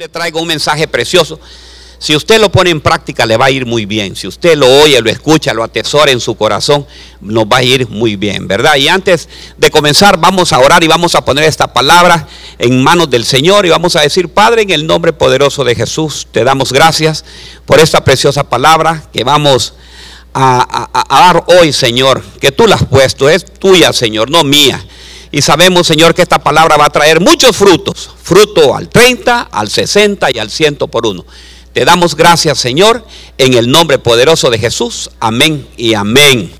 le traigo un mensaje precioso. Si usted lo pone en práctica, le va a ir muy bien. Si usted lo oye, lo escucha, lo atesora en su corazón, nos va a ir muy bien, ¿verdad? Y antes de comenzar, vamos a orar y vamos a poner esta palabra en manos del Señor y vamos a decir, Padre, en el nombre poderoso de Jesús, te damos gracias por esta preciosa palabra que vamos a, a dar hoy, Señor, que tú la has puesto, es tuya, Señor, no mía. Y sabemos, Señor, que esta palabra va a traer muchos frutos. Fruto al 30, al 60 y al 100 por uno. Te damos gracias, Señor, en el nombre poderoso de Jesús. Amén y amén.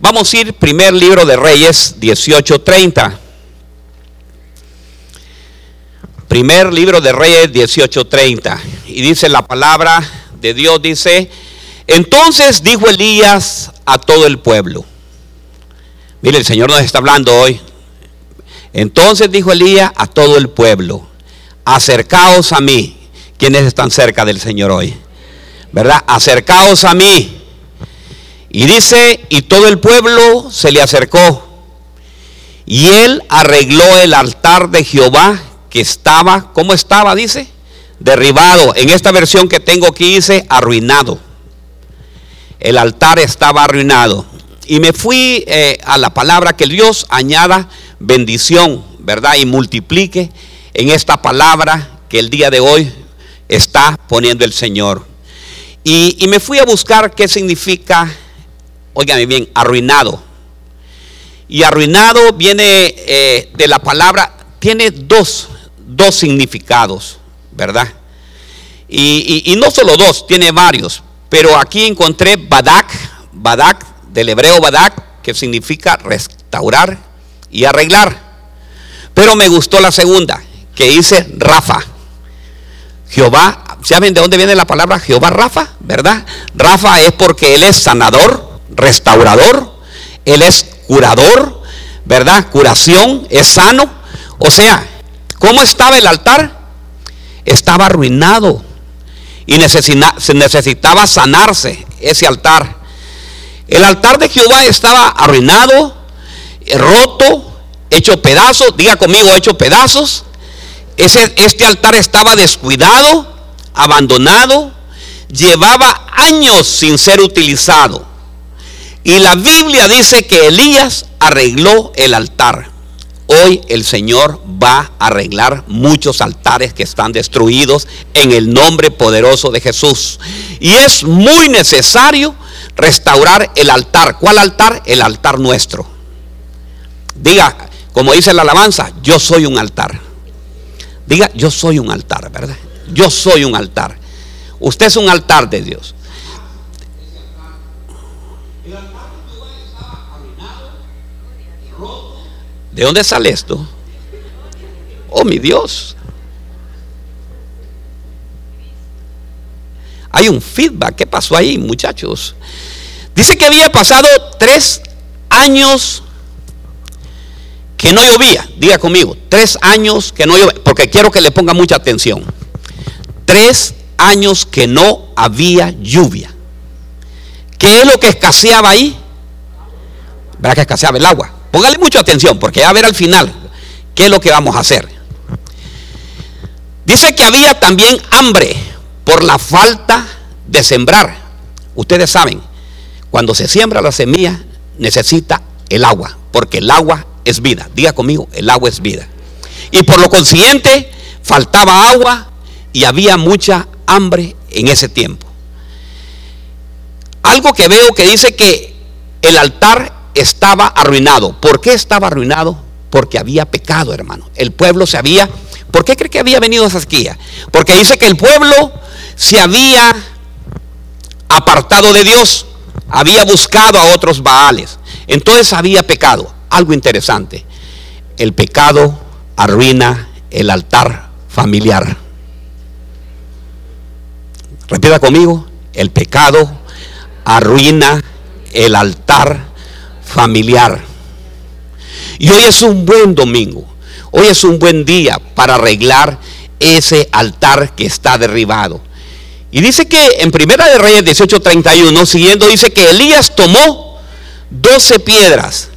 Vamos a ir, primer libro de Reyes 18:30. Primer libro de Reyes 18:30. Y dice la palabra de Dios, dice, entonces dijo Elías a todo el pueblo. Mire, el Señor nos está hablando hoy. Entonces dijo Elías a todo el pueblo, acercaos a mí. ¿Quiénes están cerca del Señor hoy? ¿Verdad? Acercaos a mí. Y dice, y todo el pueblo se le acercó. Y él arregló el altar de Jehová que estaba, ¿cómo estaba? Dice, derribado. En esta versión que tengo aquí dice, arruinado. El altar estaba arruinado. Y me fui eh, a la palabra que Dios añada bendición, ¿verdad? Y multiplique en esta palabra que el día de hoy está poniendo el Señor. Y, me fui a buscar qué significa, oigan bien, arruinado. Y arruinado viene eh, de la palabra, tiene dos, dos significados, ¿verdad? Y, y, no solo dos, tiene varios. Pero aquí encontré Badak, Badak, del hebreo Badak, que significa restaurar y arreglar. Pero me gustó la segunda, que dice Rafa. Jehová, ¿saben de dónde viene la palabra Jehová Rafa? ¿Verdad? Rafa es porque Él es sanador, restaurador, Él es curador, ¿verdad? Curación, es sano. O sea, ¿cómo estaba el altar? Estaba arruinado y necesitaba sanarse ese altar. El altar de Jehová estaba arruinado, roto, hecho pedazos, diga conmigo, hecho pedazos. Ese, este altar estaba descuidado, abandonado, llevaba años sin ser utilizado. Y la Biblia dice que Elías arregló el altar. Hoy el Señor va a arreglar muchos altares que están destruidos en el nombre poderoso de Jesús. Y es muy necesario restaurar el altar. ¿Cuál altar? El altar nuestro. Diga, como dice la alabanza, yo soy un altar. Diga, yo soy un altar, ¿verdad? Yo soy un altar. Usted es un altar de Dios. ¿De dónde sale esto? Oh, mi Dios. Hay un feedback. ¿Qué pasó ahí, muchachos? Dice que había pasado tres años que no llovía. Diga conmigo, tres años que no llovía, porque quiero que le ponga mucha atención. Tres años que no había lluvia. ¿Qué es lo que escaseaba ahí? ¿Verdad que escaseaba el agua? Póngale mucha atención, porque ya ver al final qué es lo que vamos a hacer. Dice que había también hambre por la falta de sembrar. Ustedes saben, cuando se siembra la semilla, necesita el agua, porque el agua es vida. Diga conmigo, el agua es vida. Y por lo consiguiente, faltaba agua y había mucha hambre en ese tiempo. Algo que veo que dice que el altar estaba arruinado. ¿Por qué estaba arruinado? Porque había pecado, hermano. El pueblo se había... ¿Por qué cree que había venido esa esquía? Porque dice que el pueblo se había apartado de Dios había buscado a otros Baales. Entonces había pecado. Algo interesante. El pecado arruina el altar familiar. Repita conmigo. El pecado arruina el altar familiar. Y hoy es un buen domingo. Hoy es un buen día para arreglar ese altar que está derribado. Y dice que en Primera de Reyes 18:31, siguiendo, dice que Elías tomó 12 piedras,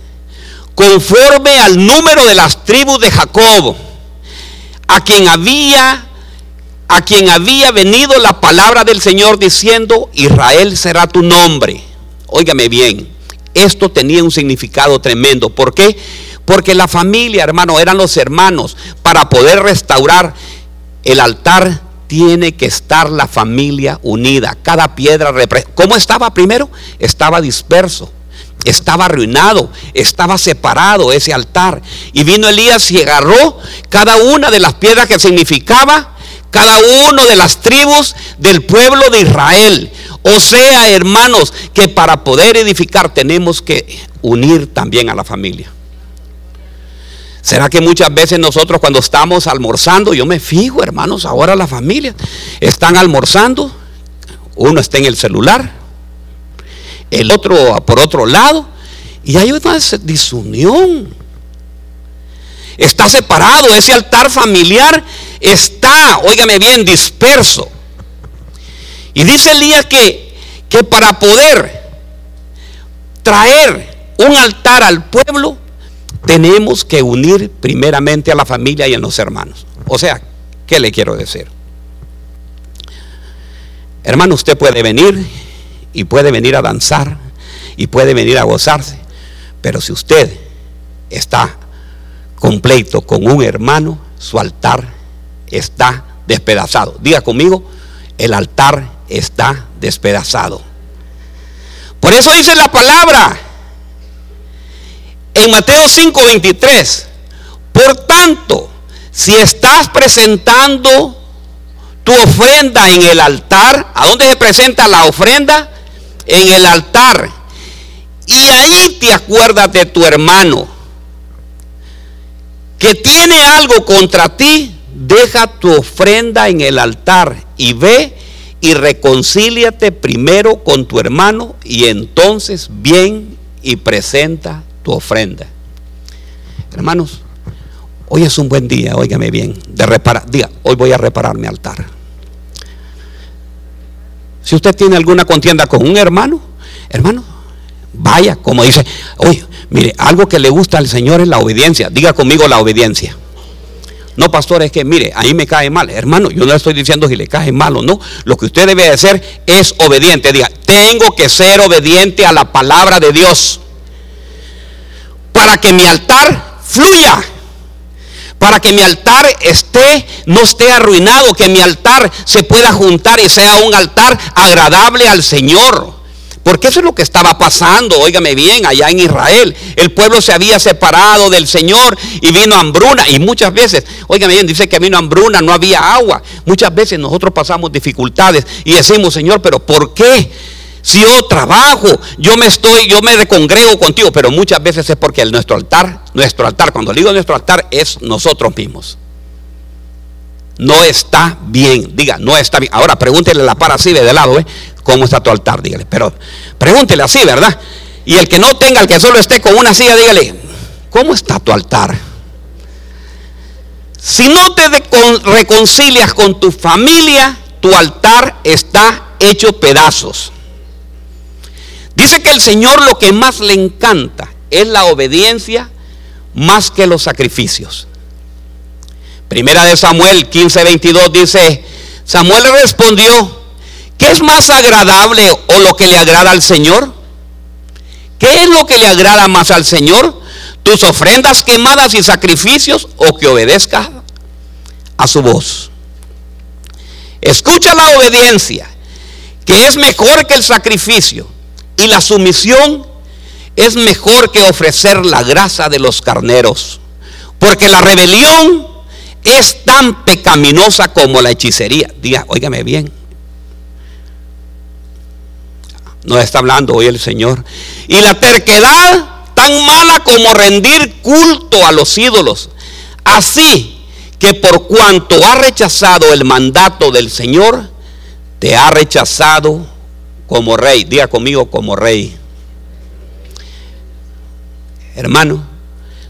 conforme al número de las tribus de Jacob, a quien había a quien había venido la palabra del Señor diciendo, Israel será tu nombre. Óigame bien, esto tenía un significado tremendo. ¿Por qué? Porque la familia, hermano, eran los hermanos. Para poder restaurar el altar tiene que estar la familia unida. Cada piedra, ¿cómo estaba primero? Estaba disperso estaba arruinado, estaba separado ese altar. Y vino Elías y agarró cada una de las piedras que significaba cada uno de las tribus del pueblo de Israel. O sea, hermanos, que para poder edificar tenemos que unir también a la familia. ¿Será que muchas veces nosotros cuando estamos almorzando, yo me fijo, hermanos, ahora la familia están almorzando, uno está en el celular, el otro por otro lado, y hay una disunión. Está separado, ese altar familiar está, óigame bien, disperso. Y dice Elías que, que para poder traer un altar al pueblo, tenemos que unir primeramente a la familia y a los hermanos. O sea, ¿qué le quiero decir? Hermano, usted puede venir y puede venir a danzar y puede venir a gozarse, pero si usted está completo con un hermano, su altar está despedazado. Diga conmigo, el altar está despedazado. Por eso dice la palabra en Mateo 5:23. Por tanto, si estás presentando tu ofrenda en el altar, ¿a dónde se presenta la ofrenda? En el altar. Y ahí te acuerdas de tu hermano que tiene algo contra ti, deja tu ofrenda en el altar y ve y reconcíliate primero con tu hermano y entonces bien y presenta tu ofrenda. Hermanos, hoy es un buen día, óigame bien, de reparar, diga, hoy voy a reparar mi altar. Si usted tiene alguna contienda con un hermano, hermano, vaya, como dice, oye, mire, algo que le gusta al Señor es la obediencia. Diga conmigo la obediencia. No, pastor, es que mire, ahí me cae mal. Hermano, yo no le estoy diciendo si le cae mal o no. Lo que usted debe de hacer es obediente. Diga, tengo que ser obediente a la palabra de Dios. Para que mi altar fluya. Para que mi altar esté, no esté arruinado. Que mi altar se pueda juntar y sea un altar agradable al Señor. Porque eso es lo que estaba pasando, óigame bien, allá en Israel. El pueblo se había separado del Señor y vino hambruna. Y muchas veces, óigame bien, dice que vino hambruna, no había agua. Muchas veces nosotros pasamos dificultades y decimos, Señor, pero ¿por qué? Si yo trabajo, yo me estoy, yo me recongrego contigo, pero muchas veces es porque nuestro altar, nuestro altar, cuando digo nuestro altar, es nosotros mismos. No está bien, diga, no está bien. Ahora pregúntele la para así de lado, ¿eh? ¿Cómo está tu altar? Dígale. Pero pregúntele así, ¿verdad? Y el que no tenga, el que solo esté con una silla, dígale, ¿cómo está tu altar? Si no te reconcilias con tu familia, tu altar está hecho pedazos. Dice que el Señor lo que más le encanta es la obediencia más que los sacrificios. Primera de Samuel 15, 22 dice, Samuel respondió, ¿Qué es más agradable o lo que le agrada al Señor? ¿Qué es lo que le agrada más al Señor? ¿Tus ofrendas quemadas y sacrificios o que obedezca a su voz? Escucha la obediencia, que es mejor que el sacrificio, y la sumisión es mejor que ofrecer la grasa de los carneros, porque la rebelión es tan pecaminosa como la hechicería. Diga, óigame bien nos está hablando hoy el Señor. Y la terquedad tan mala como rendir culto a los ídolos. Así que por cuanto ha rechazado el mandato del Señor, te ha rechazado como rey. Diga conmigo como rey. Hermano,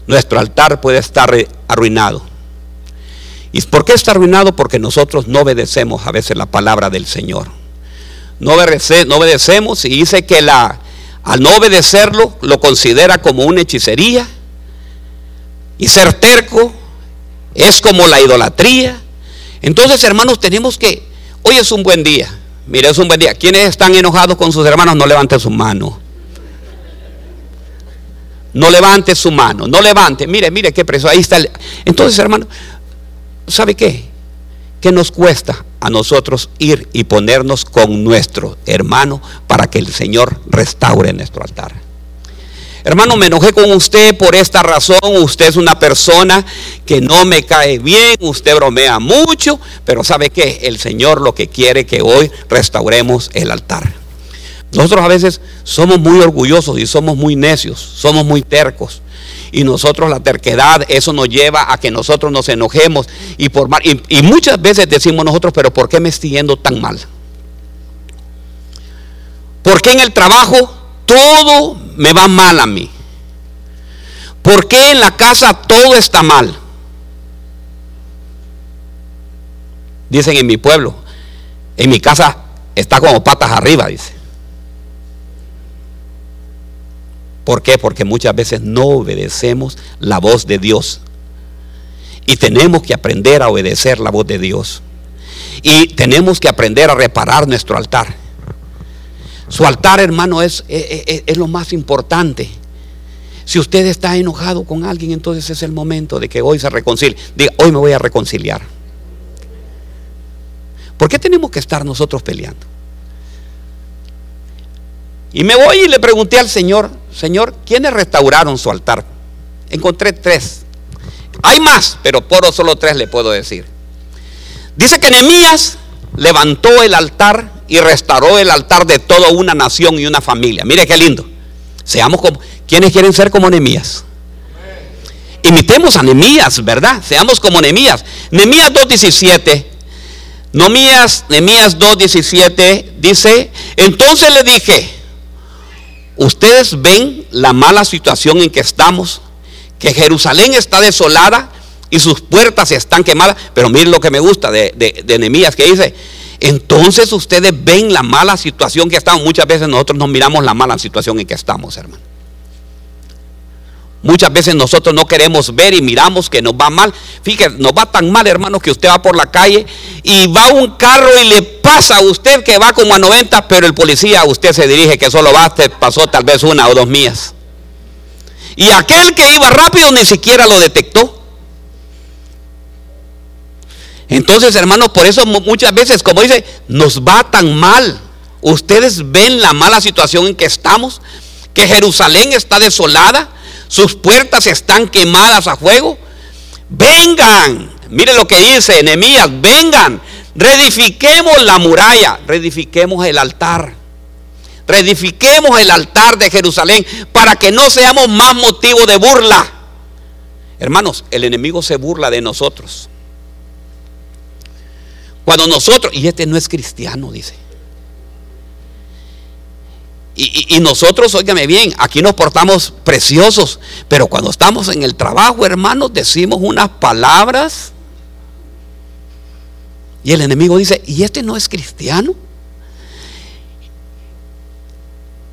nuestro altar puede estar arruinado. ¿Y por qué está arruinado? Porque nosotros no obedecemos a veces la palabra del Señor no, obedecemos y dice que la, al no obedecerlo lo considera como una hechicería y ser terco es como la idolatría. Entonces, hermanos, tenemos que, hoy es un buen día. Mire, es un buen día. ¿Quiénes están enojados con sus hermanos? No levanten su mano. No levante su mano, no levante. Mire, mire qué preso. Ahí está. Entonces, hermano, ¿sabe qué? ¿Qué nos cuesta a nosotros ir y ponernos con nuestro hermano para que el Señor restaure nuestro altar? Hermano, me enojé con usted por esta razón. Usted es una persona que no me cae bien. Usted bromea mucho. Pero ¿sabe qué? El Señor lo que quiere que hoy restauremos el altar. Nosotros a veces somos muy orgullosos y somos muy necios. Somos muy tercos. Y nosotros la terquedad, eso nos lleva a que nosotros nos enojemos. Y, por, y, y muchas veces decimos nosotros, pero ¿por qué me estoy yendo tan mal? ¿Por qué en el trabajo todo me va mal a mí? ¿Por qué en la casa todo está mal? Dicen en mi pueblo, en mi casa está como patas arriba, dice. ¿Por qué? Porque muchas veces no obedecemos la voz de Dios. Y tenemos que aprender a obedecer la voz de Dios. Y tenemos que aprender a reparar nuestro altar. Su altar, hermano, es, es, es, lo más importante. Si usted está enojado con alguien, entonces es el momento de que hoy se reconcilie. Diga, hoy me voy a reconciliar. ¿Por qué tenemos que estar nosotros peleando? Y me voy y le pregunté al Señor, Señor, ¿quiénes restauraron su altar? Encontré tres. Hay más, pero por solo tres le puedo decir. Dice que Nehemías levantó el altar y restauró el altar de toda una nación y una familia. Mire qué lindo. Seamos como, ¿quiénes quieren ser como Nehemías? Imitemos a Nehemías, ¿verdad? Seamos como Nehemías. Nehemías 2.17. Nehemías, Nehemías 2.17 dice, entonces le dije, ustedes ven la mala situación en que estamos, que Jerusalén está desolada y sus puertas están quemadas, pero miren lo que me gusta de, de, de que dice, entonces ustedes ven la mala situación que estamos. Muchas veces nosotros no miramos la mala situación en que estamos, hermano. Muchas veces nosotros no queremos ver y miramos que nos va mal. Fíjese, nos va tan mal, hermano, que usted va por la calle y va un carro y le pasa a usted que va como a 90, pero el policía a usted se dirige que solo va, te pasó tal vez una o dos mías. Y aquel que iba rápido ni siquiera lo detectó. Entonces, hermanos, por eso muchas veces, como dice, nos va tan mal. Ustedes ven la mala situación en que estamos, que Jerusalén está desolada, sus puertas están quemadas a fuego. Vengan, mire lo que dice Nehemías, vengan, reedifiquemos la muralla, reedifiquemos el altar. Reedifiquemos el altar de Jerusalén para que no seamos más motivo de burla. Hermanos, el enemigo se burla de nosotros. Cuando nosotros, y este no es cristiano, dice. Y, nosotros, óigame bien, aquí nos portamos preciosos, pero cuando estamos en el trabajo, hermanos, decimos unas palabras. Y el enemigo dice, ¿y este no es cristiano?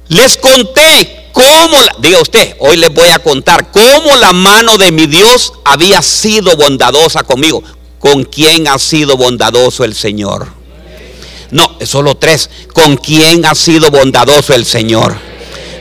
Les conté cómo, diga usted, hoy les voy a contar cómo la mano de mi Dios había sido bondadosa conmigo con quién ha sido bondadoso el Señor. No, solo tres. ¿Con quién ha sido bondadoso el Señor?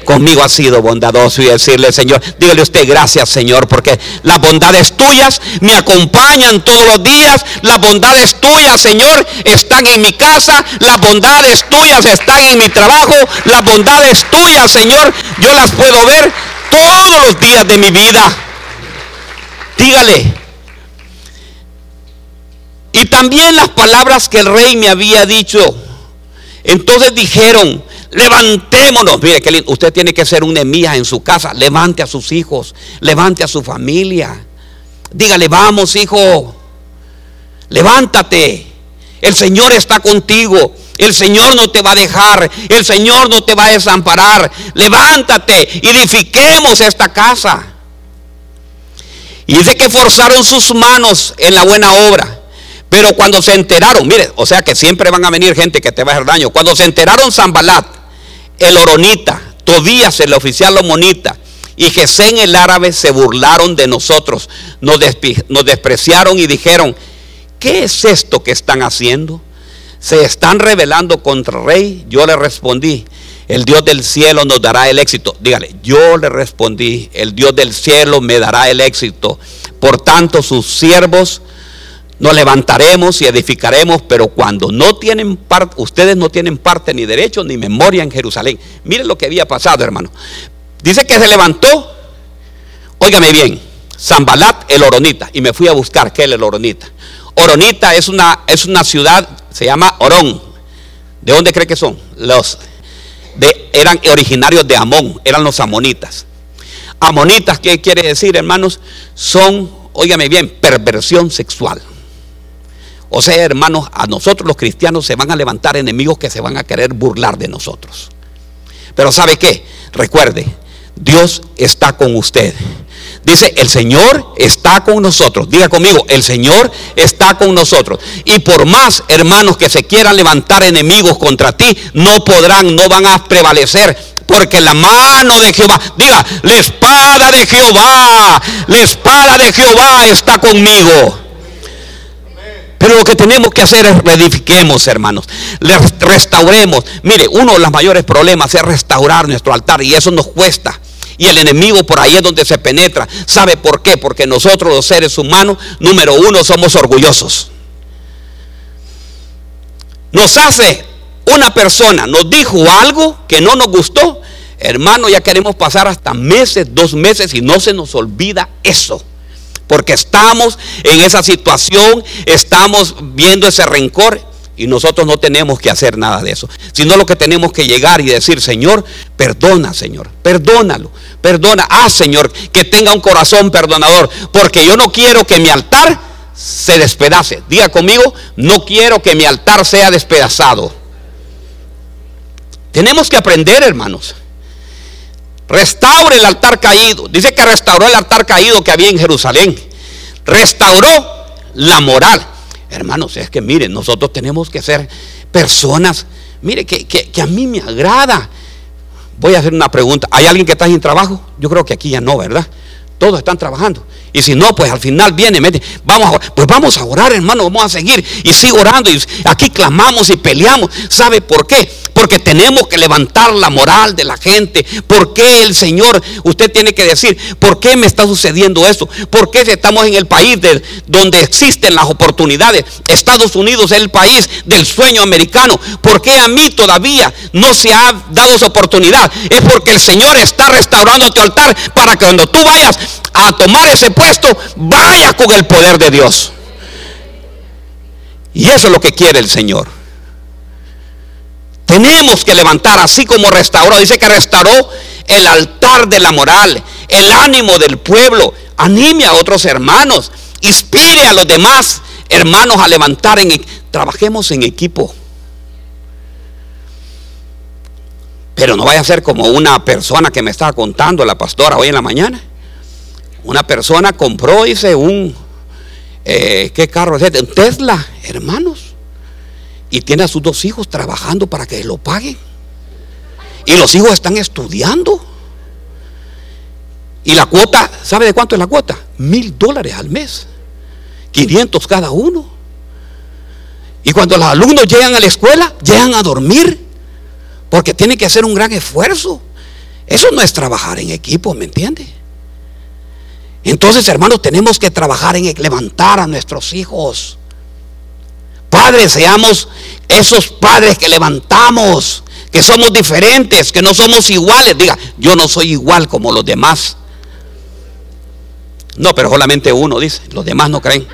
Conmigo ha sido bondadoso y decirle, Señor, dígale usted gracias, Señor, porque las bondades tuyas me acompañan todos los días. Las bondades tuyas, Señor, están en mi casa. Las bondades tuyas están en mi trabajo. Las bondades tuyas, Señor, yo las puedo ver todos los días de mi vida. Dígale, y también las palabras que el rey me había dicho. Entonces dijeron, levantémonos. Mire, que usted tiene que ser un emía en su casa. Levante a sus hijos, levante a su familia. Dígale, vamos hijo, levántate. El Señor está contigo. El Señor no te va a dejar. El Señor no te va a desamparar. Levántate, edifiquemos esta casa. Y dice que forzaron sus manos en la buena obra. Pero cuando se enteraron, mire, o sea que siempre van a venir gente que te va a hacer daño. Cuando se enteraron Zambalat, el Oronita, Tobías el oficial Omonita y Gesén el árabe se burlaron de nosotros, nos, nos despreciaron y dijeron, ¿qué es esto que están haciendo? Se están rebelando contra el rey. Yo le respondí, el Dios del cielo nos dará el éxito. Dígale, yo le respondí, el Dios del cielo me dará el éxito. Por tanto, sus siervos nos levantaremos y edificaremos, pero cuando no tienen parte, ustedes no tienen parte ni derecho ni memoria en Jerusalén. Miren lo que había pasado, hermano. Dice que se levantó, óigame bien, Zambalat el Oronita, y me fui a buscar qué es el Oronita. Oronita es una, es una ciudad, se llama Orón. ¿De dónde cree que son? Los de, eran originarios de Amón, eran los amonitas. Amonitas, ¿qué quiere decir, hermanos? Son, óigame bien, perversión sexual. O sea, hermanos, a nosotros los cristianos se van a levantar enemigos que se van a querer burlar de nosotros. Pero ¿sabe qué? Recuerde, Dios está con usted. Dice, el Señor está con nosotros. Diga conmigo, el Señor está con nosotros. Y por más hermanos que se quieran levantar enemigos contra ti, no podrán, no van a prevalecer. Porque la mano de Jehová, diga, la espada de Jehová, la espada de Jehová está conmigo. Pero lo que tenemos que hacer es reedifiquemos, hermanos. Restauremos. Mire, uno de los mayores problemas es restaurar nuestro altar y eso nos cuesta. Y el enemigo por ahí es donde se penetra. ¿Sabe por qué? Porque nosotros los seres humanos, número uno, somos orgullosos. Nos hace una persona, nos dijo algo que no nos gustó. Hermano, ya queremos pasar hasta meses, dos meses y no se nos olvida eso. Porque estamos en esa situación, estamos viendo ese rencor y nosotros no tenemos que hacer nada de eso, sino lo que tenemos que llegar y decir, Señor, perdona, Señor, perdónalo, perdona, ah, Señor, que tenga un corazón perdonador, porque yo no quiero que mi altar se despedace. Diga conmigo, no quiero que mi altar sea despedazado. Tenemos que aprender, hermanos. Restaure el altar caído. Dice que restauró el altar caído que había en Jerusalén. Restauró la moral. Hermanos, es que miren, nosotros tenemos que ser personas, mire, que, a mí me agrada. Voy a hacer una pregunta. ¿Hay alguien que está sin trabajo? Yo creo que aquí ya no, ¿verdad? Todos están trabajando. Y si no, pues al final viene, mete, vamos a, pues vamos a orar, hermano, vamos a seguir. Y sigo orando. Y aquí clamamos y peleamos. ¿Sabe por qué? Porque tenemos que levantar la moral de la gente. ¿Por qué el Señor, usted tiene que decir, ¿por qué me está sucediendo esto? ¿Por qué estamos en el país donde existen las oportunidades? Estados Unidos es el país del sueño americano. ¿Por qué a mí todavía no se ha dado esa oportunidad? Es porque el Señor está restaurando tu altar para que cuando tú vayas a tomar ese puesto, vayas con el poder de Dios. Y eso es lo que quiere el Señor. Tenemos que levantar, así como restauró, dice que restauró el altar de la moral, el ánimo del pueblo, anime a otros hermanos, inspire a los demás hermanos a levantar en trabajemos en equipo. Pero no vaya a ser como una persona que me estaba contando la pastora hoy en la mañana. Una persona compró, dice, un, eh, ¿qué carro es este? Un Tesla, hermanos y tiene a sus dos hijos trabajando para que lo paguen. Y los hijos están estudiando. Y la cuota, ¿sabe de cuánto es la cuota? Mil dólares al mes. 500 cada uno. Y cuando los alumnos llegan a la escuela, llegan a dormir. Porque tienen que hacer un gran esfuerzo. Eso no es trabajar en equipo, ¿me entiende? Entonces, hermanos, tenemos que trabajar en levantar a nuestros hijos. Padres, seamos esos padres que levantamos, que somos diferentes, que no somos iguales. Diga, yo no soy igual como los demás. No, pero solamente uno dice, los demás no creen.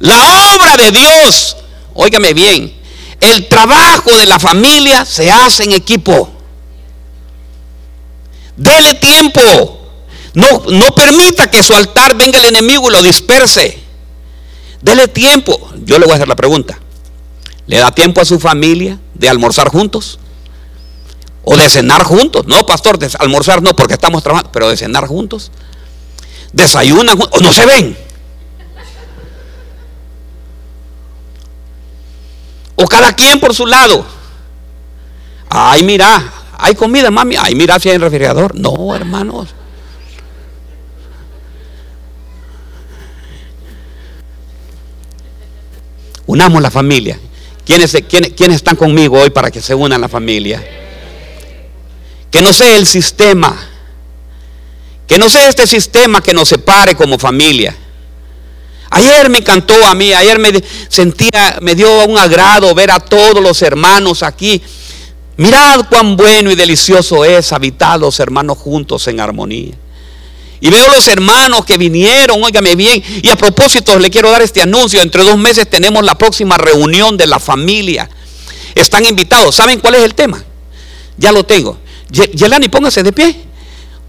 La obra de Dios, óigame bien, el trabajo de la familia se hace en equipo. Dele tiempo. No, no permita que su altar venga el enemigo y lo disperse. Dele tiempo. Yo le voy a hacer la pregunta. ¿Le da tiempo a su familia de almorzar juntos? ¿O de cenar juntos? No, pastor, de almorzar no, porque estamos trabajando, pero de cenar juntos. ¿Desayunan juntos? ¿O no se ven? ¿O cada quien por su lado? Ay, mira, hay comida, mami. Ay, mira si hay en refrigerador. No, hermanos. Unamos la familia. ¿Quiénes, quiénes, quiénes están conmigo hoy para que se unan la familia? Que no sea el sistema. Que no sea este sistema que nos separe como familia. Ayer me encantó a mí, ayer me sentía, me dio un agrado ver a todos los hermanos aquí. Mirad cuán bueno y delicioso es habitar los hermanos juntos en armonía. Y veo los hermanos que vinieron, óigame bien. Y a propósito, le quiero dar este anuncio. Entre dos meses tenemos la próxima reunión de la familia. Están invitados. ¿Saben cuál es el tema? Ya lo tengo. Yelani, póngase de pie.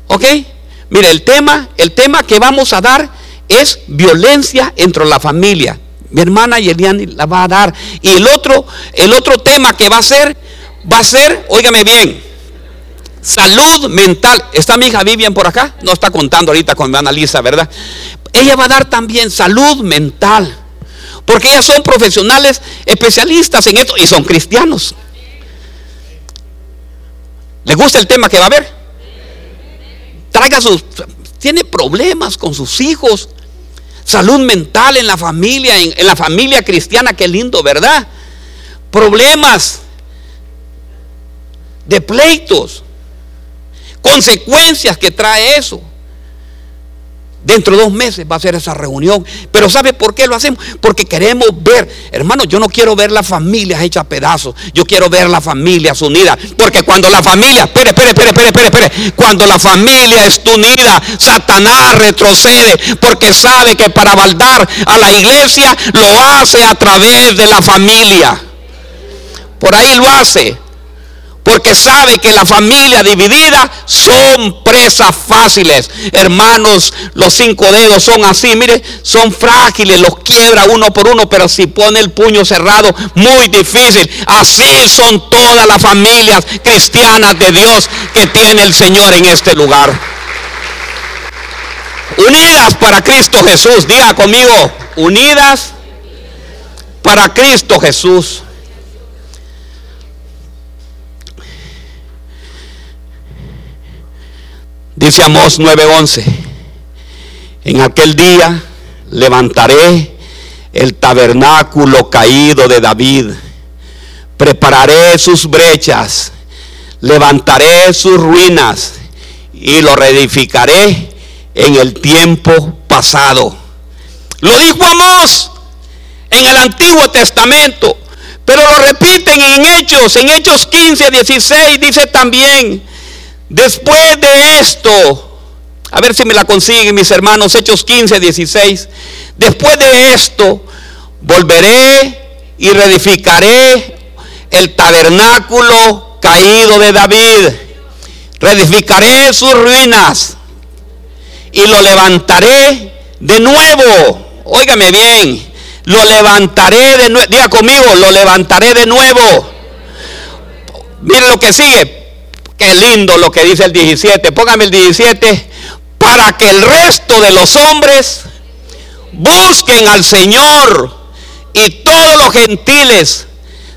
¿Ok? Mire, el tema, el tema que vamos a dar es violencia entre la familia. Mi hermana Yeliani la va a dar. Y el otro, el otro tema que va a ser, va a ser, óigame bien, salud mental. ¿Está mi hija Vivian por acá? No está contando ahorita con mi Lisa, ¿verdad? Ella va a dar también salud mental. Porque ellas son profesionales especialistas en esto y son cristianos. ¿Le gusta el tema que va a haber? Traiga sus... Tiene problemas con sus hijos. Salud mental en la familia, en, en la familia cristiana, qué lindo, ¿verdad? Problemas de pleitos consecuencias que trae eso. Dentro de dos meses va a ser esa reunión. Pero ¿sabe por qué lo hacemos? Porque queremos ver, hermano, yo no quiero ver las familias hechas pedazos. Yo quiero ver las familias unidas. Porque cuando la familia, espere, espere, espere, espere, espere, espere. Cuando la familia está unida, Satanás retrocede. Porque sabe que para baldar a la iglesia lo hace a través de la familia. Por ahí lo hace porque sabe que la familia dividida son presas fáciles. Hermanos, los cinco dedos son así, mire, son frágiles, los quiebra uno por uno, pero si pone el puño cerrado, muy difícil. Así son todas las familias cristianas de Dios que tiene el Señor en este lugar. Unidas para Cristo Jesús, diga conmigo, unidas para Cristo Jesús. Dice Amós 9:11, en aquel día levantaré el tabernáculo caído de David, prepararé sus brechas, levantaré sus ruinas y lo reedificaré en el tiempo pasado. Lo dijo Amós en el Antiguo Testamento, pero lo repiten en Hechos, en Hechos 15, 16, dice también, Después de esto, a ver si me la consiguen mis hermanos, Hechos 15, 16. Después de esto, volveré y reedificaré el tabernáculo caído de David. Reedificaré sus ruinas y lo levantaré de nuevo. Óigame bien, lo levantaré de nuevo. Diga conmigo, lo levantaré de nuevo. Mire lo que sigue. Qué lindo lo que dice el 17. Póngame el 17. Para que el resto de los hombres busquen al Señor y todos los gentiles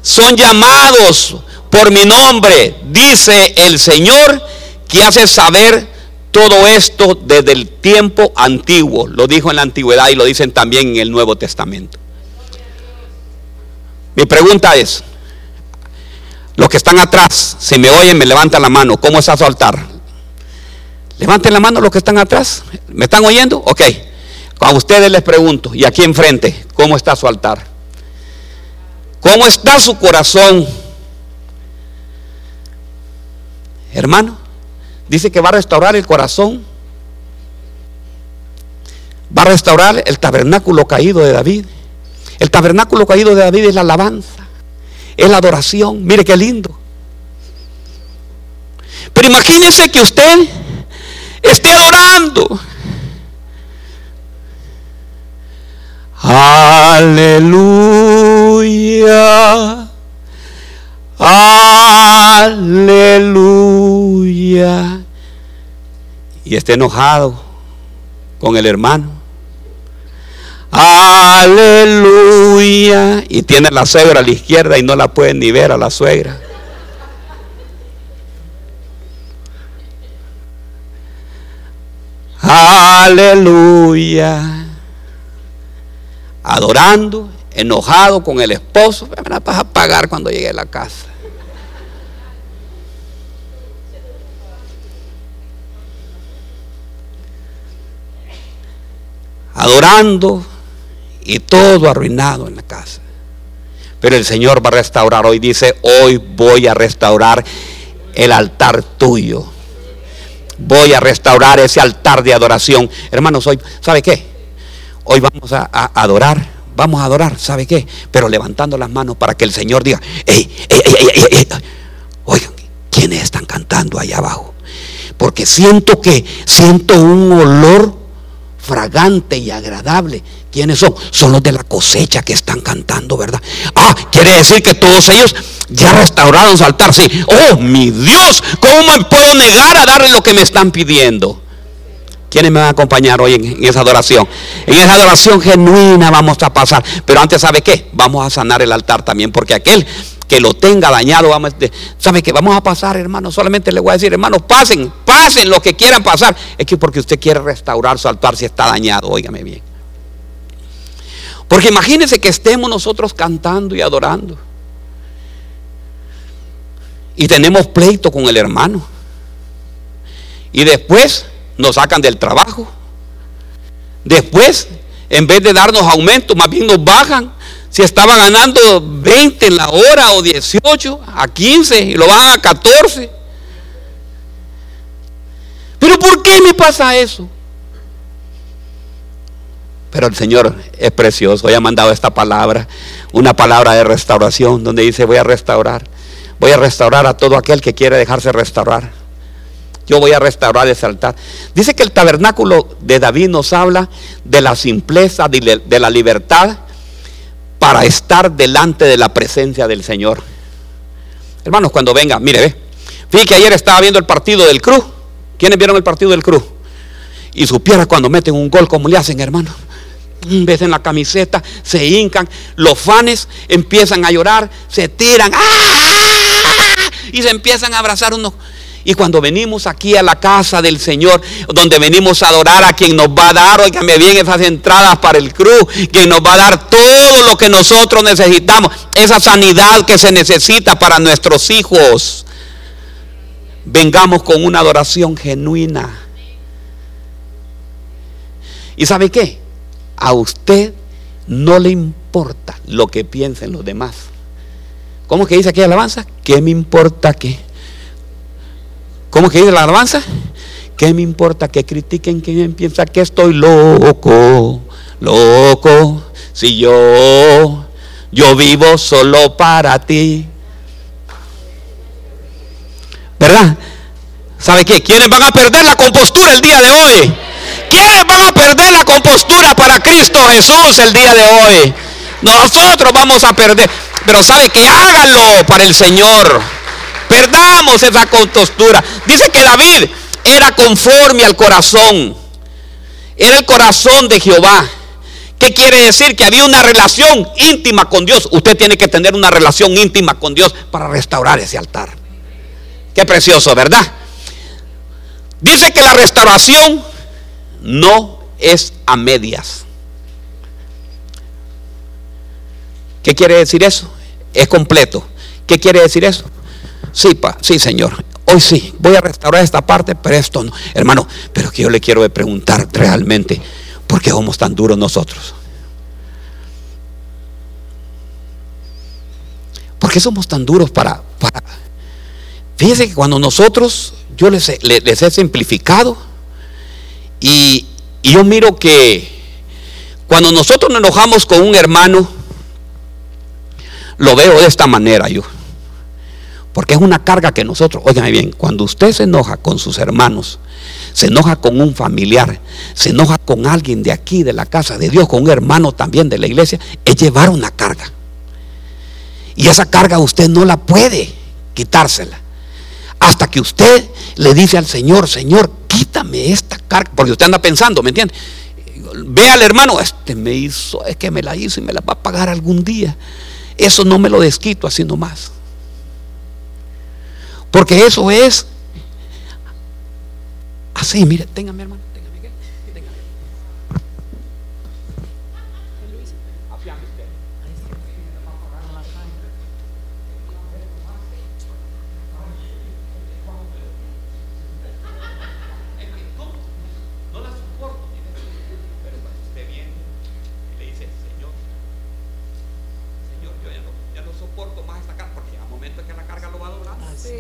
son llamados por mi nombre, dice el Señor, que hace saber todo esto desde el tiempo antiguo. Lo dijo en la antigüedad y lo dicen también en el Nuevo Testamento. Mi pregunta es, los que están atrás, si me oyen, me levantan la mano. ¿Cómo está su altar? Levanten la mano los que están atrás. ¿Me están oyendo? Ok. A ustedes les pregunto, y aquí enfrente, ¿cómo está su altar? ¿Cómo está su corazón? Hermano, dice que va a restaurar el corazón. Va a restaurar el tabernáculo caído de David. El tabernáculo caído de David es la alabanza es la adoración. Mire qué lindo. Pero imagínense que usted esté adorando. Aleluya. Aleluya. Y esté enojado con el hermano. Aleluya. Y tiene la suegra a la izquierda y no la pueden ni ver a la suegra. Aleluya. Adorando enojado con el esposo, me la vas a pagar cuando llegue a la casa. Adorando y todo arruinado en la casa. Pero el Señor va a restaurar hoy, dice, hoy voy a restaurar el altar tuyo. Voy a restaurar ese altar de adoración. Hermanos, hoy, ¿sabe qué? Hoy vamos a, adorar, vamos a adorar, ¿sabe qué? Pero levantando las manos para que el Señor diga, ey, ey, ey, oigan, ¿quiénes están cantando allá abajo? Porque siento que, siento un olor fragante y agradable. ¿Quiénes son? Son los de la cosecha que están cantando, ¿verdad? Ah, quiere decir que todos ellos ya restauraron su altar. Sí. Oh, mi Dios, ¿cómo puedo negar a darle lo que me están pidiendo? ¿Quiénes me van a acompañar hoy en, esa adoración? En esa adoración genuina vamos a pasar. Pero antes, ¿sabe qué? Vamos a sanar el altar también, porque aquel que lo tenga dañado, vamos, ¿sabe qué? Vamos a pasar, hermano. Solamente le voy a decir, hermanos, pasen, pasen lo que quieran pasar. Es que porque usted quiere restaurar su altar si está dañado, óigame bien. Porque imagínense que estemos nosotros cantando y adorando. Y tenemos pleito con el hermano. Y después nos sacan del trabajo. Después, en vez de darnos aumento, más bien nos bajan. Si estaba ganando 20 en la hora o 18 a 15 y lo bajan a 14. Pero ¿por qué me pasa eso? Pero el Señor es precioso. Hoy ha mandado esta palabra, una palabra de restauración, donde dice voy a restaurar. Voy a restaurar a todo aquel que quiere dejarse restaurar. Yo voy a restaurar ese altar. Dice que el tabernáculo de David nos habla de la simpleza, de la libertad para estar delante de la presencia del Señor. Hermanos, cuando venga, mire, ve. Fíjate que ayer estaba viendo el partido del Cruz. ¿Quiénes vieron el partido del Cruz? Y supiera cuando meten un gol como le hacen, hermano. Vez en la camiseta, se hincan, los fanes empiezan a llorar, se tiran, ¡ah! y se empiezan a abrazar unos y cuando venimos aquí a la casa del Señor, donde venimos a adorar a quien nos va a dar, oígame bien, esas entradas para el cruz, quien nos va a dar todo lo que nosotros necesitamos, esa sanidad que se necesita para nuestros hijos. Vengamos con una adoración genuina. ¿Y sabe qué? A usted no le importa lo que piensen los demás. ¿Cómo que dice aquí alabanza? ¿Qué me importa qué? ¿Cómo que dice la alabanza? ¿Qué me importa que critiquen quién piensa que estoy loco? Loco, si yo, yo vivo solo para ti. ¿Verdad? ¿Sabe qué? ¿Quiénes van a perder la compostura el día de hoy? ¿Quiénes van a perder la compostura para Cristo Jesús el día de hoy? Nosotros vamos a perder. Pero sabe que háganlo para el Señor. Perdamos esa compostura. Dice que David era conforme al corazón. Era el corazón de Jehová. ¿Qué quiere decir? Que había una relación íntima con Dios. Usted tiene que tener una relación íntima con Dios para restaurar ese altar. Qué precioso, ¿verdad? Dice que la restauración no es a medias. ¿Qué quiere decir eso? Es completo. ¿Qué quiere decir eso? Sí, pa, sí, Señor. Hoy sí, voy a restaurar esta parte, pero esto no. Hermano, pero que yo le quiero preguntar realmente, ¿por qué somos tan duros nosotros? ¿Por qué somos tan duros para... para... Fíjense que cuando nosotros, yo les he, les he simplificado y, y yo miro que cuando nosotros nos enojamos con un hermano, lo veo de esta manera yo. Porque es una carga que nosotros, oigan bien, cuando usted se enoja con sus hermanos, se enoja con un familiar, se enoja con alguien de aquí, de la casa de Dios, con un hermano también de la iglesia, es llevar una carga. Y esa carga usted no la puede quitársela. Hasta que usted le dice al Señor, Señor, quítame esta carga. Porque usted anda pensando, ¿me entiende? Ve al hermano, este me hizo, es que me la hizo y me la va a pagar algún día. Eso no me lo desquito así nomás. Porque eso es así, mire, téngame hermano, téngame téngame. soporto más esta carga, porque a momento en que la carga lo va a doblar. Sí.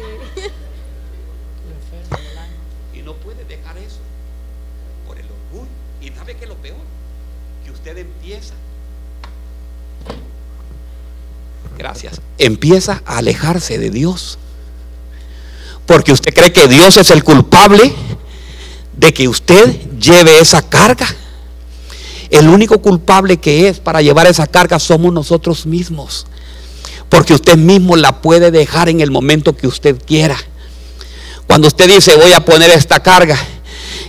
Y no puede dejar eso por el orgullo. Y sabe que lo peor, que usted empieza. Gracias. Empieza a alejarse de Dios. Porque usted cree que Dios es el culpable de que usted lleve esa carga. El único culpable que es para llevar esa carga somos nosotros mismos. Porque usted mismo la puede dejar en el momento que usted quiera. Cuando usted dice, voy a poner esta carga,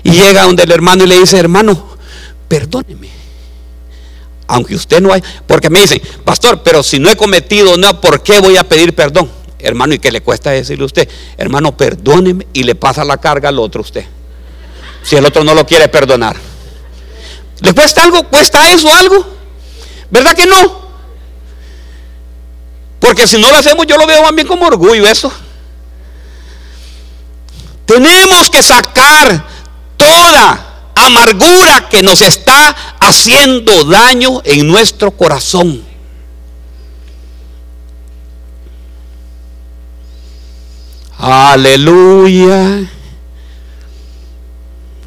y llega donde el hermano y le dice, hermano, perdóneme. Aunque usted no hay, porque me dice, pastor, pero si no he cometido nada, ¿por qué voy a pedir perdón? Hermano, ¿y qué le cuesta decirle a usted? Hermano, perdóneme y le pasa la carga al otro usted. Si el otro no lo quiere perdonar. ¿Le cuesta algo? ¿Cuesta eso algo? ¿Verdad que no? Porque si no lo hacemos, yo lo veo más bien como orgullo eso. Tenemos que sacar toda amargura que nos está haciendo daño en nuestro corazón. Aleluya.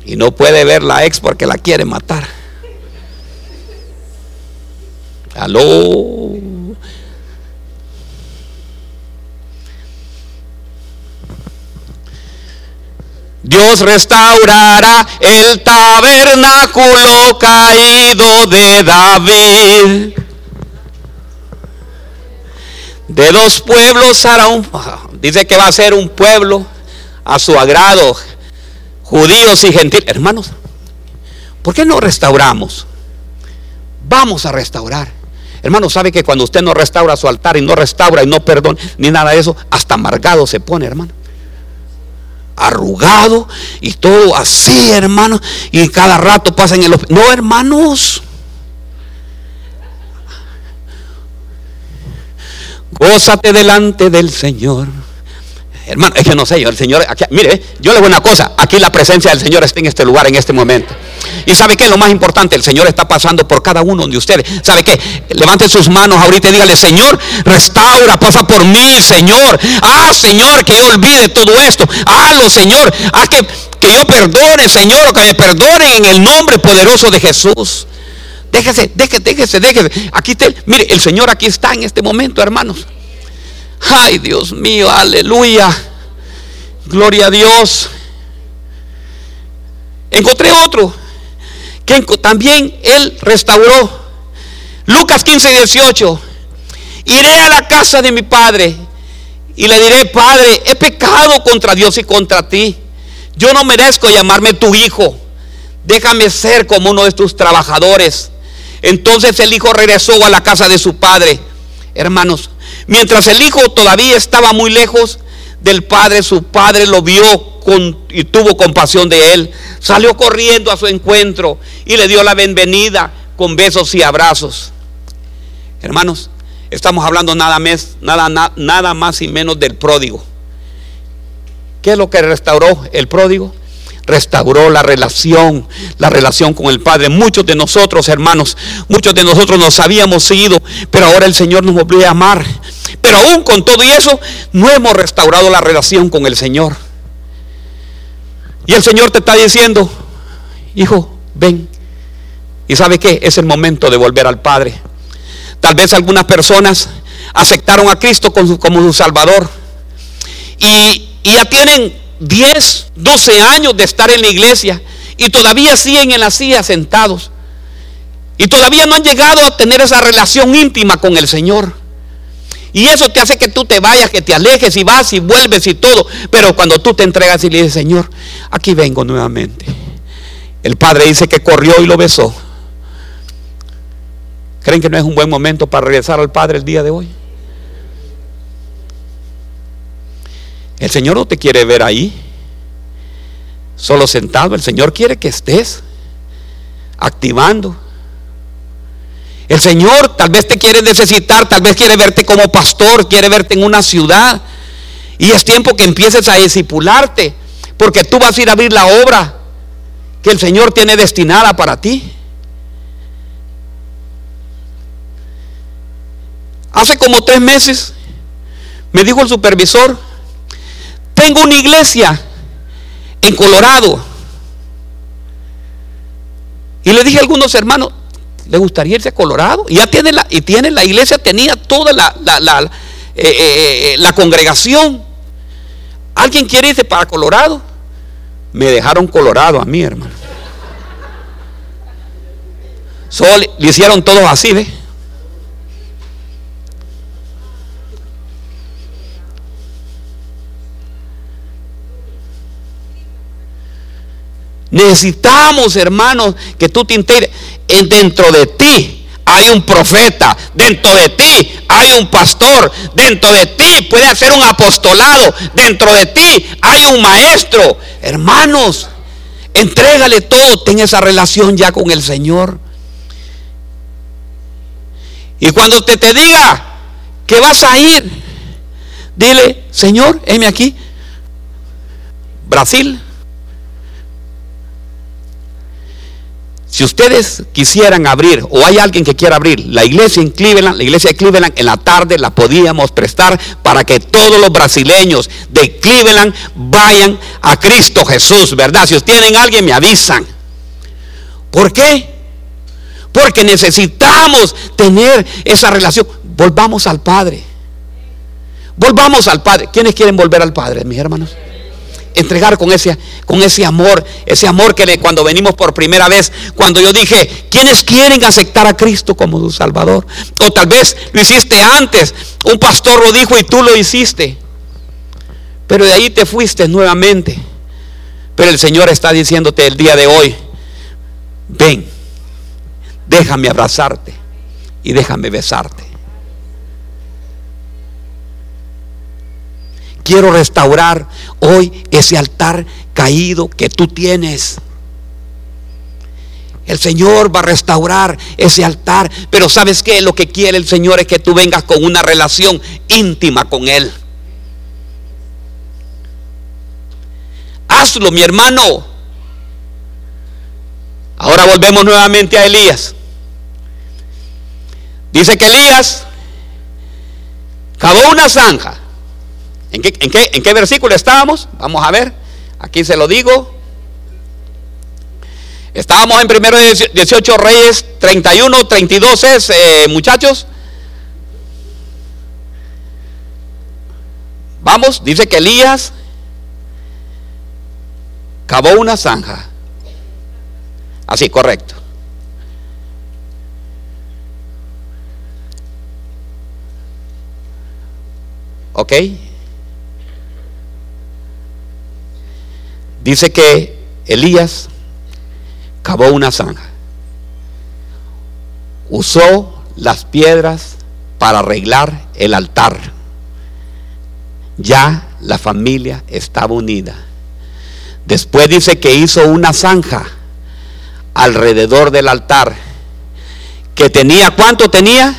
Y no puede ver la ex porque la quiere matar. Aló. Dios restaurará el tabernáculo caído de David. De los pueblos hará. Dice que va a ser un pueblo a su agrado, judíos y gentiles. Hermanos, ¿por qué no restauramos? Vamos a restaurar. Hermano, sabe que cuando usted no restaura su altar y no restaura y no perdona ni nada de eso, hasta amargado se pone, hermano. Arrugado y todo así, hermano. Y cada rato pasa en el... No, hermanos. Gózate delante del Señor. Hermano, es que no sé, yo, el Señor, aquí, mire, yo le digo una cosa, aquí la presencia del Señor está en este lugar, en este momento. Y sabe que lo más importante, el Señor está pasando por cada uno de ustedes. ¿Sabe qué? Levante sus manos ahorita y dígale, Señor, restaura, pasa por mí, Señor. Ah, Señor, que yo olvide todo esto. Hazlo, Señor. Haz que, que yo perdone, Señor, que me perdone en el nombre poderoso de Jesús. Déjese, déjese, déjese, déjese. Aquí está, mire, el Señor aquí está en este momento, hermanos. Ay, Dios mío, aleluya. Gloria a Dios. Encontré otro que también Él restauró. Lucas 15, 18. Iré a la casa de mi padre y le diré, Padre, he pecado contra Dios y contra ti. Yo no merezco llamarme tu hijo. Déjame ser como uno de tus trabajadores. Entonces el hijo regresó a la casa de su padre. Hermanos, Mientras el hijo todavía estaba muy lejos del padre, su padre lo vio y tuvo compasión de él. Salió corriendo a su encuentro y le dio la bienvenida con besos y abrazos. Hermanos, estamos hablando nada nada, nada más y menos del pródigo. ¿Qué es lo que restauró el pródigo? Restauró la relación, la relación con el Padre. Muchos de nosotros, hermanos, muchos de nosotros nos habíamos ido, pero ahora el Señor nos volvió a amar. Pero aún con todo y eso, no hemos restaurado la relación con el Señor. Y el Señor te está diciendo, hijo, ven. ¿Y sabe qué? Es el momento de volver al Padre. Tal vez algunas personas aceptaron a Cristo como su Salvador. Y, y ya tienen 10, 12 años de estar en la iglesia y todavía siguen en la silla sentados. Y todavía no han llegado a tener esa relación íntima con el Señor. Y eso te hace que tú te vayas, que te alejes y vas y vuelves y todo. Pero cuando tú te entregas y le dices, Señor, aquí vengo nuevamente. El Padre dice que corrió y lo besó. ¿Creen que no es un buen momento para regresar al Padre el día de hoy? El Señor no te quiere ver ahí, solo sentado. El Señor quiere que estés activando. El Señor tal vez te quiere necesitar, tal vez quiere verte como pastor, quiere verte en una ciudad. Y es tiempo que empieces a discipularte, porque tú vas a ir a abrir la obra que el Señor tiene destinada para ti. Hace como tres meses me dijo el supervisor, tengo una iglesia en Colorado. Y le dije a algunos hermanos, ¿le gustaría irse a Colorado? Y ya tiene la, y tiene la iglesia, tenía toda la, la, eh, eh, eh, congregación. ¿Alguien quiere irse para Colorado? Me dejaron Colorado a mí, hermano. Solo le hicieron todos así, ¿ves? Necesitamos, hermanos, que tú te enteres. Dentro de ti hay un profeta, dentro de ti hay un pastor, dentro de ti puede hacer un apostolado, dentro de ti hay un maestro. Hermanos, entrégale todo, ten esa relación ya con el Señor. Y cuando te, te diga que vas a ir, dile, Señor, heme aquí, Brasil, Si ustedes quisieran abrir, o hay alguien que quiera abrir, la iglesia en Cleveland, la iglesia de Cleveland en la tarde la podíamos prestar para que todos los brasileños de Cleveland vayan a Cristo Jesús, ¿verdad? Si tienen alguien, me avisan. ¿Por qué? Porque necesitamos tener esa relación. Volvamos al Padre. Volvamos al Padre. ¿Quiénes quieren volver al Padre, mis hermanos? Entregar con ese, con ese amor, ese amor que cuando venimos por primera vez, cuando yo dije, ¿quiénes quieren aceptar a Cristo como su Salvador? O tal vez lo hiciste antes, un pastor lo dijo y tú lo hiciste, pero de ahí te fuiste nuevamente. Pero el Señor está diciéndote el día de hoy, ven, déjame abrazarte y déjame besarte. Quiero restaurar hoy ese altar caído que tú tienes. El Señor va a restaurar ese altar. Pero ¿sabes qué? Lo que quiere el Señor es que tú vengas con una relación íntima con Él. Hazlo, mi hermano. Ahora volvemos nuevamente a Elías. Dice que Elías cavó una zanja ¿En qué, versículo estábamos? Vamos a ver. Aquí se lo digo. Estábamos en primero 18 Reyes 31, 32 es, eh, muchachos. Vamos, dice que Elías cavó una zanja. Así, correcto. ¿Ok? Dice que Elías cavó una zanja, usó las piedras para arreglar el altar. Ya la familia estaba unida. Después dice que hizo una zanja alrededor del altar que tenía, ¿cuánto tenía?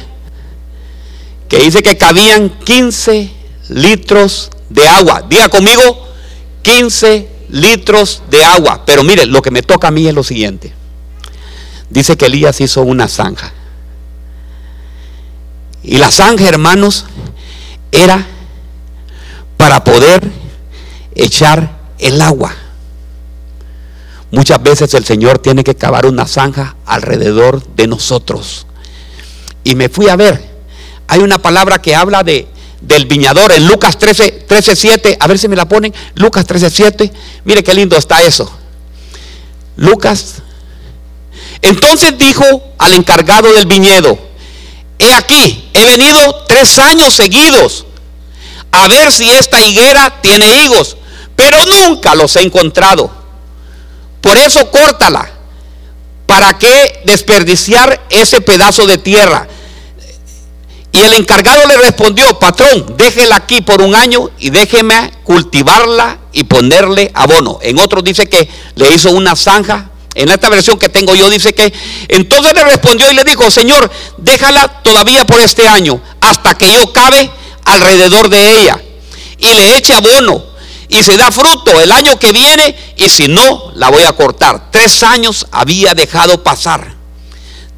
Que dice que cabían 15 litros de agua. Diga conmigo, 15 litros de agua. Pero mire, lo que me toca a mí es lo siguiente. Dice que Elías hizo una zanja. Y la zanja, hermanos, era para poder echar el agua. Muchas veces el Señor tiene que cavar una zanja alrededor de nosotros. Y me fui a ver. Hay una palabra que habla de del viñador en Lucas 13, 13, 7. A ver si me la ponen. Lucas 13, 7. Mire qué lindo está eso. Lucas. Entonces dijo al encargado del viñedo, he aquí, he venido tres años seguidos a ver si esta higuera tiene higos, pero nunca los he encontrado. Por eso córtala. ¿Para qué desperdiciar ese pedazo de tierra? Y el encargado le respondió, patrón, déjela aquí por un año y déjeme cultivarla y ponerle abono. En otro dice que le hizo una zanja. En esta versión que tengo yo dice que entonces le respondió y le dijo, Señor, déjala todavía por este año hasta que yo cabe alrededor de ella y le eche abono y se da fruto el año que viene y si no, la voy a cortar. Tres años había dejado pasar.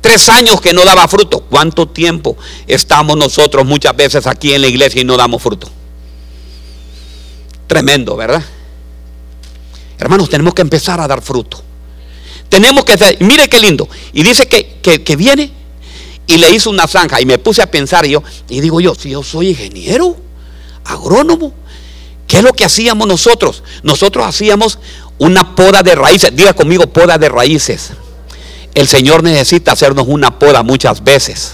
Tres años que no daba fruto. ¿Cuánto tiempo estamos nosotros muchas veces aquí en la iglesia y no damos fruto? Tremendo, ¿verdad? Hermanos, tenemos que empezar a dar fruto. Tenemos que, mire qué lindo. Y dice que, que, viene y le hizo una zanja. Y me puse a pensar yo, y digo yo, si yo soy ingeniero, agrónomo, ¿qué es lo que hacíamos nosotros? Nosotros hacíamos una poda de raíces. Diga conmigo, poda de raíces. El Señor necesita hacernos una poda muchas veces.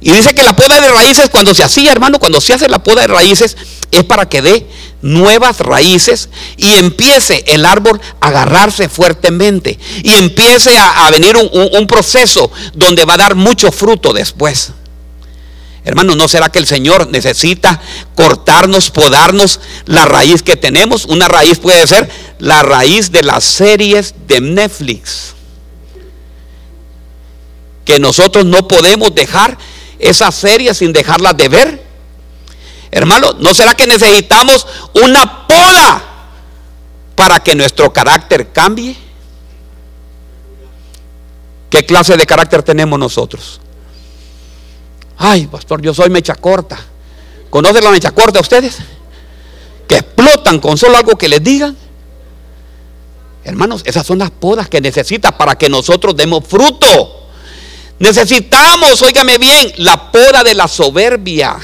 Y dice que la poda de raíces, cuando se hacía, hermano, cuando se hace la poda de raíces, es para que dé nuevas raíces y empiece el árbol a agarrarse fuertemente y empiece a, venir un, un, proceso donde va a dar mucho fruto después. Hermano, ¿no será que el Señor necesita cortarnos, podarnos la raíz que tenemos? Una raíz puede ser la raíz de las series de Netflix. Que nosotros no podemos dejar esas series sin dejarlas de ver. Hermano, ¿no será que necesitamos una poda para que nuestro carácter cambie? ¿Qué clase de carácter tenemos nosotros? Ay, pastor, yo soy mecha corta. ¿Conocen la mecha corta ustedes? Que explotan con solo algo que les digan. Hermanos, esas son las podas que necesita para que nosotros demos fruto. Necesitamos, óigame bien, la poda de la soberbia.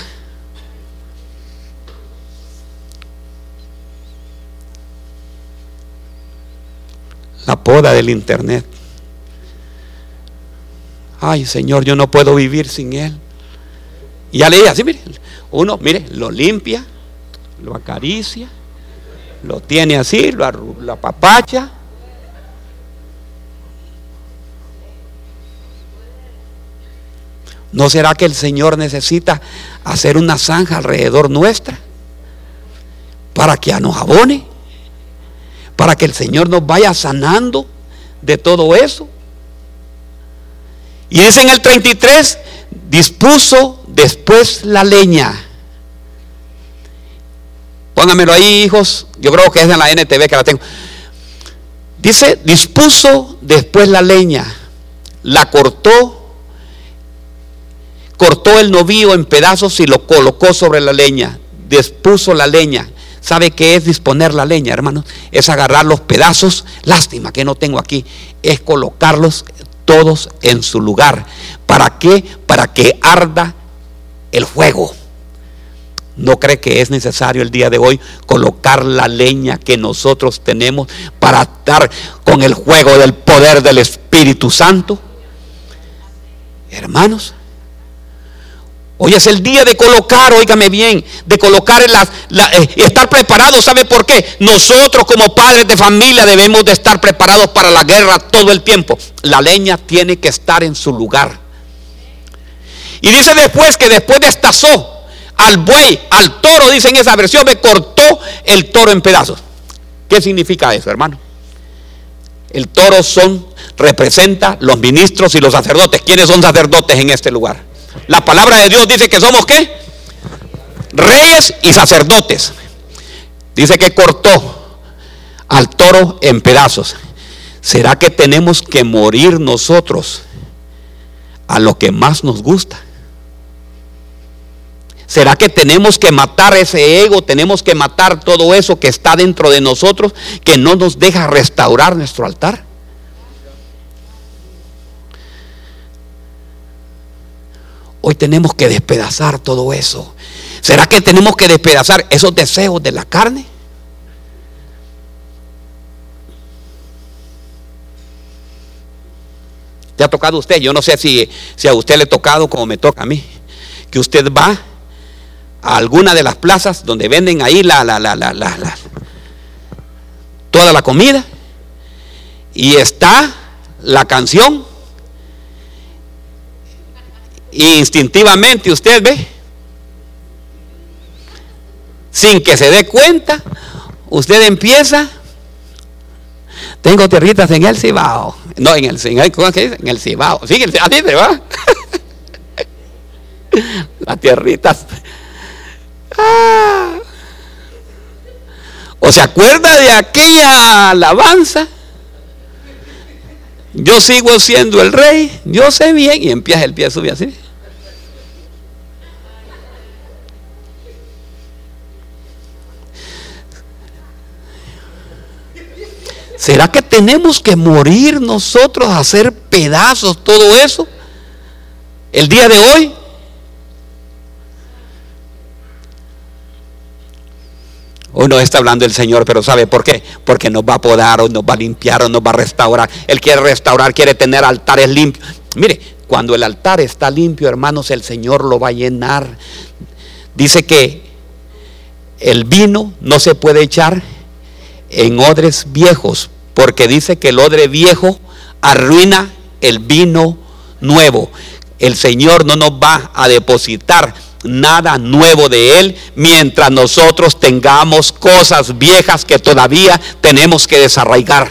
la poda del internet. Ay, Señor, yo no puedo vivir sin Él. Y ya leí así, mire, uno, mire, lo limpia, lo acaricia, lo tiene así, lo, lo apapacha. ¿No será que el Señor necesita hacer una zanja alrededor nuestra para que nos abone? para que el Señor nos vaya sanando de todo eso. Y dice en el 33, dispuso después la leña. Póngamelo ahí, hijos. Yo creo que es en la NTV que la tengo. Dice, dispuso después la leña, la cortó, cortó el novío en pedazos y lo colocó sobre la leña. Dispuso la leña. ¿Sabe qué es disponer la leña, hermano? Es agarrar los pedazos, lástima que no tengo aquí, es colocarlos todos en su lugar. ¿Para qué? Para que arda el fuego. ¿No cree que es necesario el día de hoy colocar la leña que nosotros tenemos para estar con el fuego del poder del Espíritu Santo? Hermanos, Hoy es el día de colocar, óigame bien, de colocar en las, eh, estar preparados. ¿Sabe por qué? Nosotros como padres de familia debemos de estar preparados para la guerra todo el tiempo. La leña tiene que estar en su lugar. Y dice después que después destazó al buey, al toro, dice en esa versión, me cortó el toro en pedazos. ¿Qué significa eso, hermano? El toro son, representa los ministros y los sacerdotes. ¿Quiénes son sacerdotes en este lugar? La palabra de Dios dice que somos qué? Reyes y sacerdotes. Dice que cortó al toro en pedazos. ¿Será que tenemos que morir nosotros a lo que más nos gusta? ¿Será que tenemos que matar ese ego? ¿Tenemos que matar todo eso que está dentro de nosotros que no nos deja restaurar nuestro altar? Hoy tenemos que despedazar todo eso. ¿Será que tenemos que despedazar esos deseos de la carne? ¿Te ha tocado usted? Yo no sé si, si a usted le ha tocado como me toca a mí. Que usted va a alguna de las plazas donde venden ahí la, la, la, la, la toda la comida y está la canción instintivamente usted ve, sin que se dé cuenta, usted empieza. Tengo tierritas en el Cibao. No, en el, en el, En el Cibao. Sí, así se va. Las tierritas. Ah. ¿O se acuerda de aquella alabanza? yo sigo siendo el rey, yo sé bien, y empieza el pie a subir así. ¿Será que tenemos que morir nosotros a hacer pedazos todo eso? El día de hoy. Hoy nos está hablando el Señor, pero ¿sabe por qué? Porque nos va a podar o nos va a limpiar o nos va a restaurar. Él quiere restaurar, quiere tener altares limpios. Mire, cuando el altar está limpio, hermanos, el Señor lo va a llenar. Dice que el vino no se puede echar en odres viejos, porque dice que el odre viejo arruina el vino nuevo. El Señor no nos va a depositar nada nuevo de Él mientras nosotros tengamos cosas viejas que todavía tenemos que desarraigar.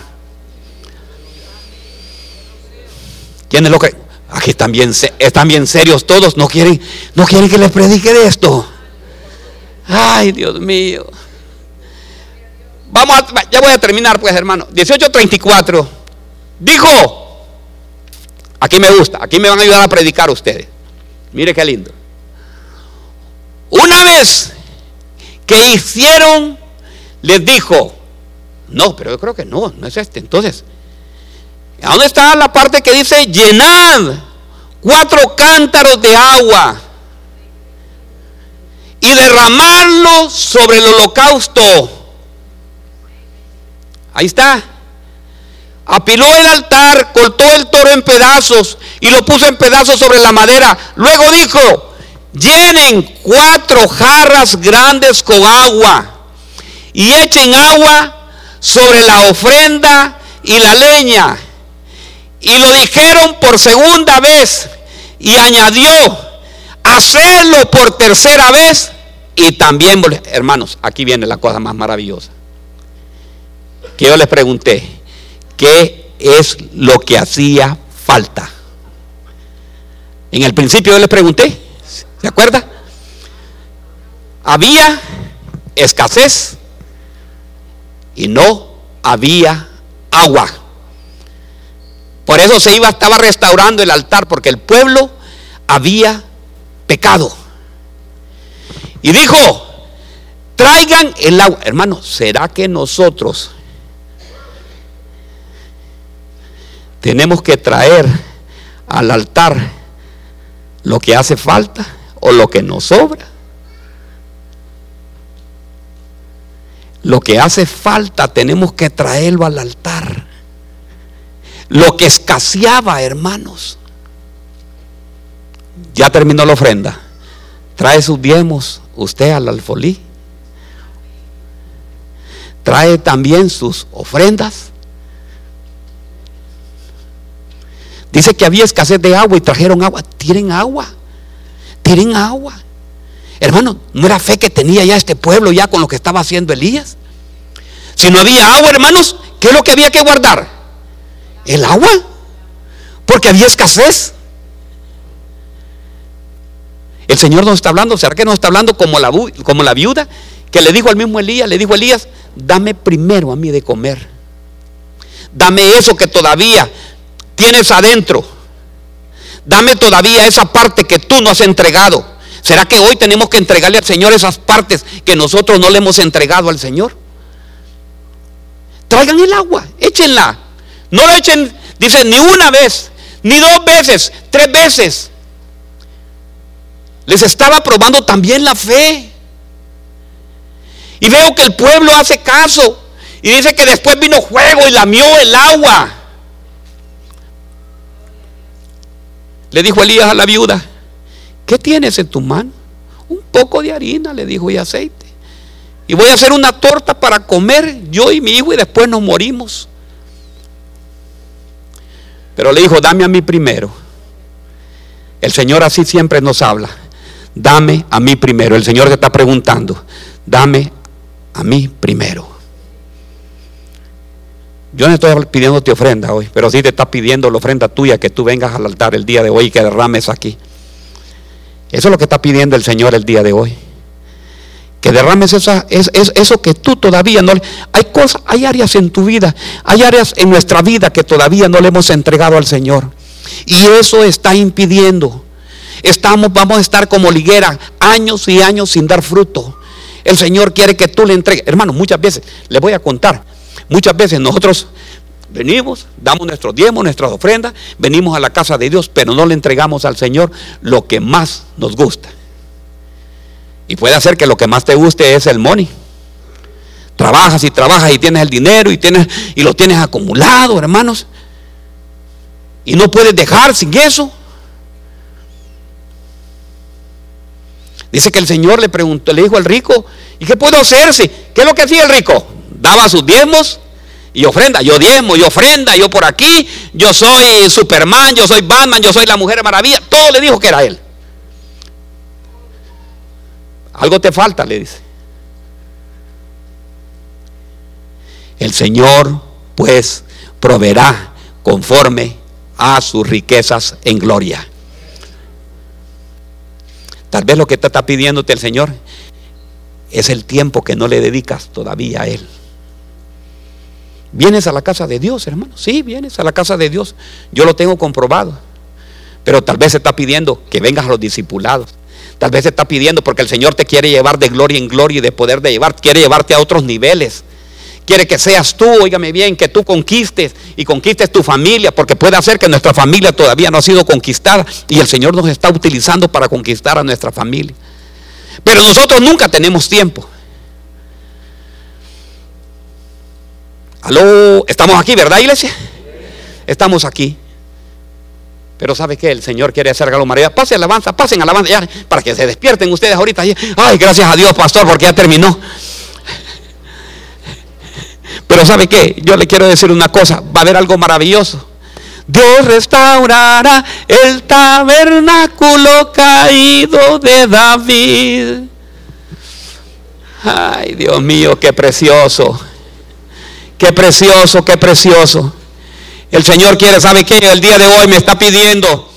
¿Quién es lo que? Aquí están bien, están bien serios todos, no quieren, no quieren que les predique de esto. Ay, Dios mío. Vamos a, ya voy a terminar pues hermano. 1834. Dijo, aquí me gusta, aquí me van a ayudar a predicar ustedes. Mire qué lindo. Una vez que hicieron, les dijo, no, pero yo creo que no, no es este. Entonces, ¿a dónde está la parte que dice llenad cuatro cántaros de agua y derramarlo sobre el holocausto? Ahí está. Apiló el altar, cortó el toro en pedazos y lo puso en pedazos sobre la madera. Luego dijo, llenen cuatro jarras grandes con agua y echen agua sobre la ofrenda y la leña. Y lo dijeron por segunda vez y añadió, hacerlo por tercera vez. Y también, hermanos, aquí viene la cosa más maravillosa que yo les pregunté, ¿qué es lo que hacía falta? En el principio yo les pregunté, ¿se acuerda? Había escasez y no había agua. Por eso se iba, estaba restaurando el altar, porque el pueblo había pecado. Y dijo, traigan el agua. Hermano, ¿será que nosotros tenemos que traer al altar lo que hace falta o lo que nos sobra. Lo que hace falta tenemos que traerlo al altar. Lo que escaseaba, hermanos. Ya terminó la ofrenda. Trae sus diezmos usted al alfolí. Trae también sus ofrendas Dice que había escasez de agua y trajeron agua. Tienen agua. Tienen agua. Hermano, ¿no era fe que tenía ya este pueblo ya con lo que estaba haciendo Elías? Si no había agua, hermanos, ¿qué es lo que había que guardar? El agua. Porque había escasez. El Señor nos está hablando, ¿será que nos está hablando como la, como la viuda que le dijo al mismo Elías, le dijo Elías, dame primero a mí de comer. Dame eso que todavía tienes adentro. Dame todavía esa parte que tú no has entregado. ¿Será que hoy tenemos que entregarle al Señor esas partes que nosotros no le hemos entregado al Señor? Traigan el agua, échenla. No lo echen, dice, ni una vez, ni dos veces, tres veces. Les estaba probando también la fe. Y veo que el pueblo hace caso. Y dice que después vino fuego y lamió el agua. Le dijo Elías a la viuda, ¿qué tienes en tu mano? Un poco de harina, le dijo, y aceite. Y voy a hacer una torta para comer yo y mi hijo y después nos morimos. Pero le dijo, dame a mí primero. El Señor así siempre nos habla. Dame a mí primero. El Señor te está preguntando, dame a mí primero. Yo no estoy pidiendo tu ofrenda hoy, pero sí te está pidiendo la ofrenda tuya que tú vengas al altar el día de hoy y que derrames aquí. Eso es lo que está pidiendo el Señor el día de hoy. que derrames esa, es, eso que tú todavía no le... Hay cosas, hay áreas en tu vida, hay áreas en nuestra vida que todavía no le hemos entregado al Señor. Y eso está impidiendo. Estamos, vamos a estar como liguera años y años sin dar fruto. El Señor quiere que tú le entregues. Hermano, muchas veces, le voy a contar, muchas veces nosotros venimos, damos nuestros diezmos, nuestras ofrendas, venimos a la casa de Dios, pero no le entregamos al Señor lo que más nos gusta. Y puede ser que lo que más te guste es el money. Trabajas y trabajas y tienes el dinero y, tienes, y lo tienes acumulado, hermanos. Y no puedes dejar sin eso. Dice que el Señor le preguntó, le dijo al rico, ¿y qué puedo hacerse? ¿Qué es lo que hacía el rico? Daba sus diezmos y ofrenda. Yo diezmo, yo ofrenda, yo por aquí, yo soy Superman, yo soy Batman, yo soy la Mujer Maravilla. Todo le dijo que era él. Algo te falta, le dice. El Señor pues proveerá conforme a sus riquezas en gloria. Tal vez lo que te está pidiéndote el Señor es el tiempo que no le dedicas todavía a Él. ¿Vienes a la casa de Dios, hermano? Sí, vienes a la casa de Dios. Yo lo tengo comprobado. Pero tal vez se está pidiendo que vengas a los discipulados. Tal vez se está pidiendo porque el Señor te quiere llevar de gloria en gloria y de poder de llevar, quiere llevarte a otros niveles. Quiere que seas tú, óigame bien, que tú conquistes y conquistes tu familia, porque puede hacer que nuestra familia todavía no ha sido conquistada y el Señor nos está utilizando para conquistar a nuestra familia. Pero nosotros nunca tenemos tiempo. Aló, estamos aquí, ¿verdad, iglesia? Estamos aquí. Pero ¿sabe qué? El Señor quiere hacer maravilloso. Pasen alabanza, pasen alabanza, ya, para que se despierten ustedes ahorita. Ay, gracias a Dios, pastor, porque ya terminó. Pero ¿sabe qué? Yo le quiero decir una cosa, va a haber algo maravilloso. Dios restaurará el tabernáculo caído de David. Ay, Dios mío, qué precioso. Qué precioso, qué precioso. El Señor quiere, ¿sabe qué? El día de hoy me está pidiendo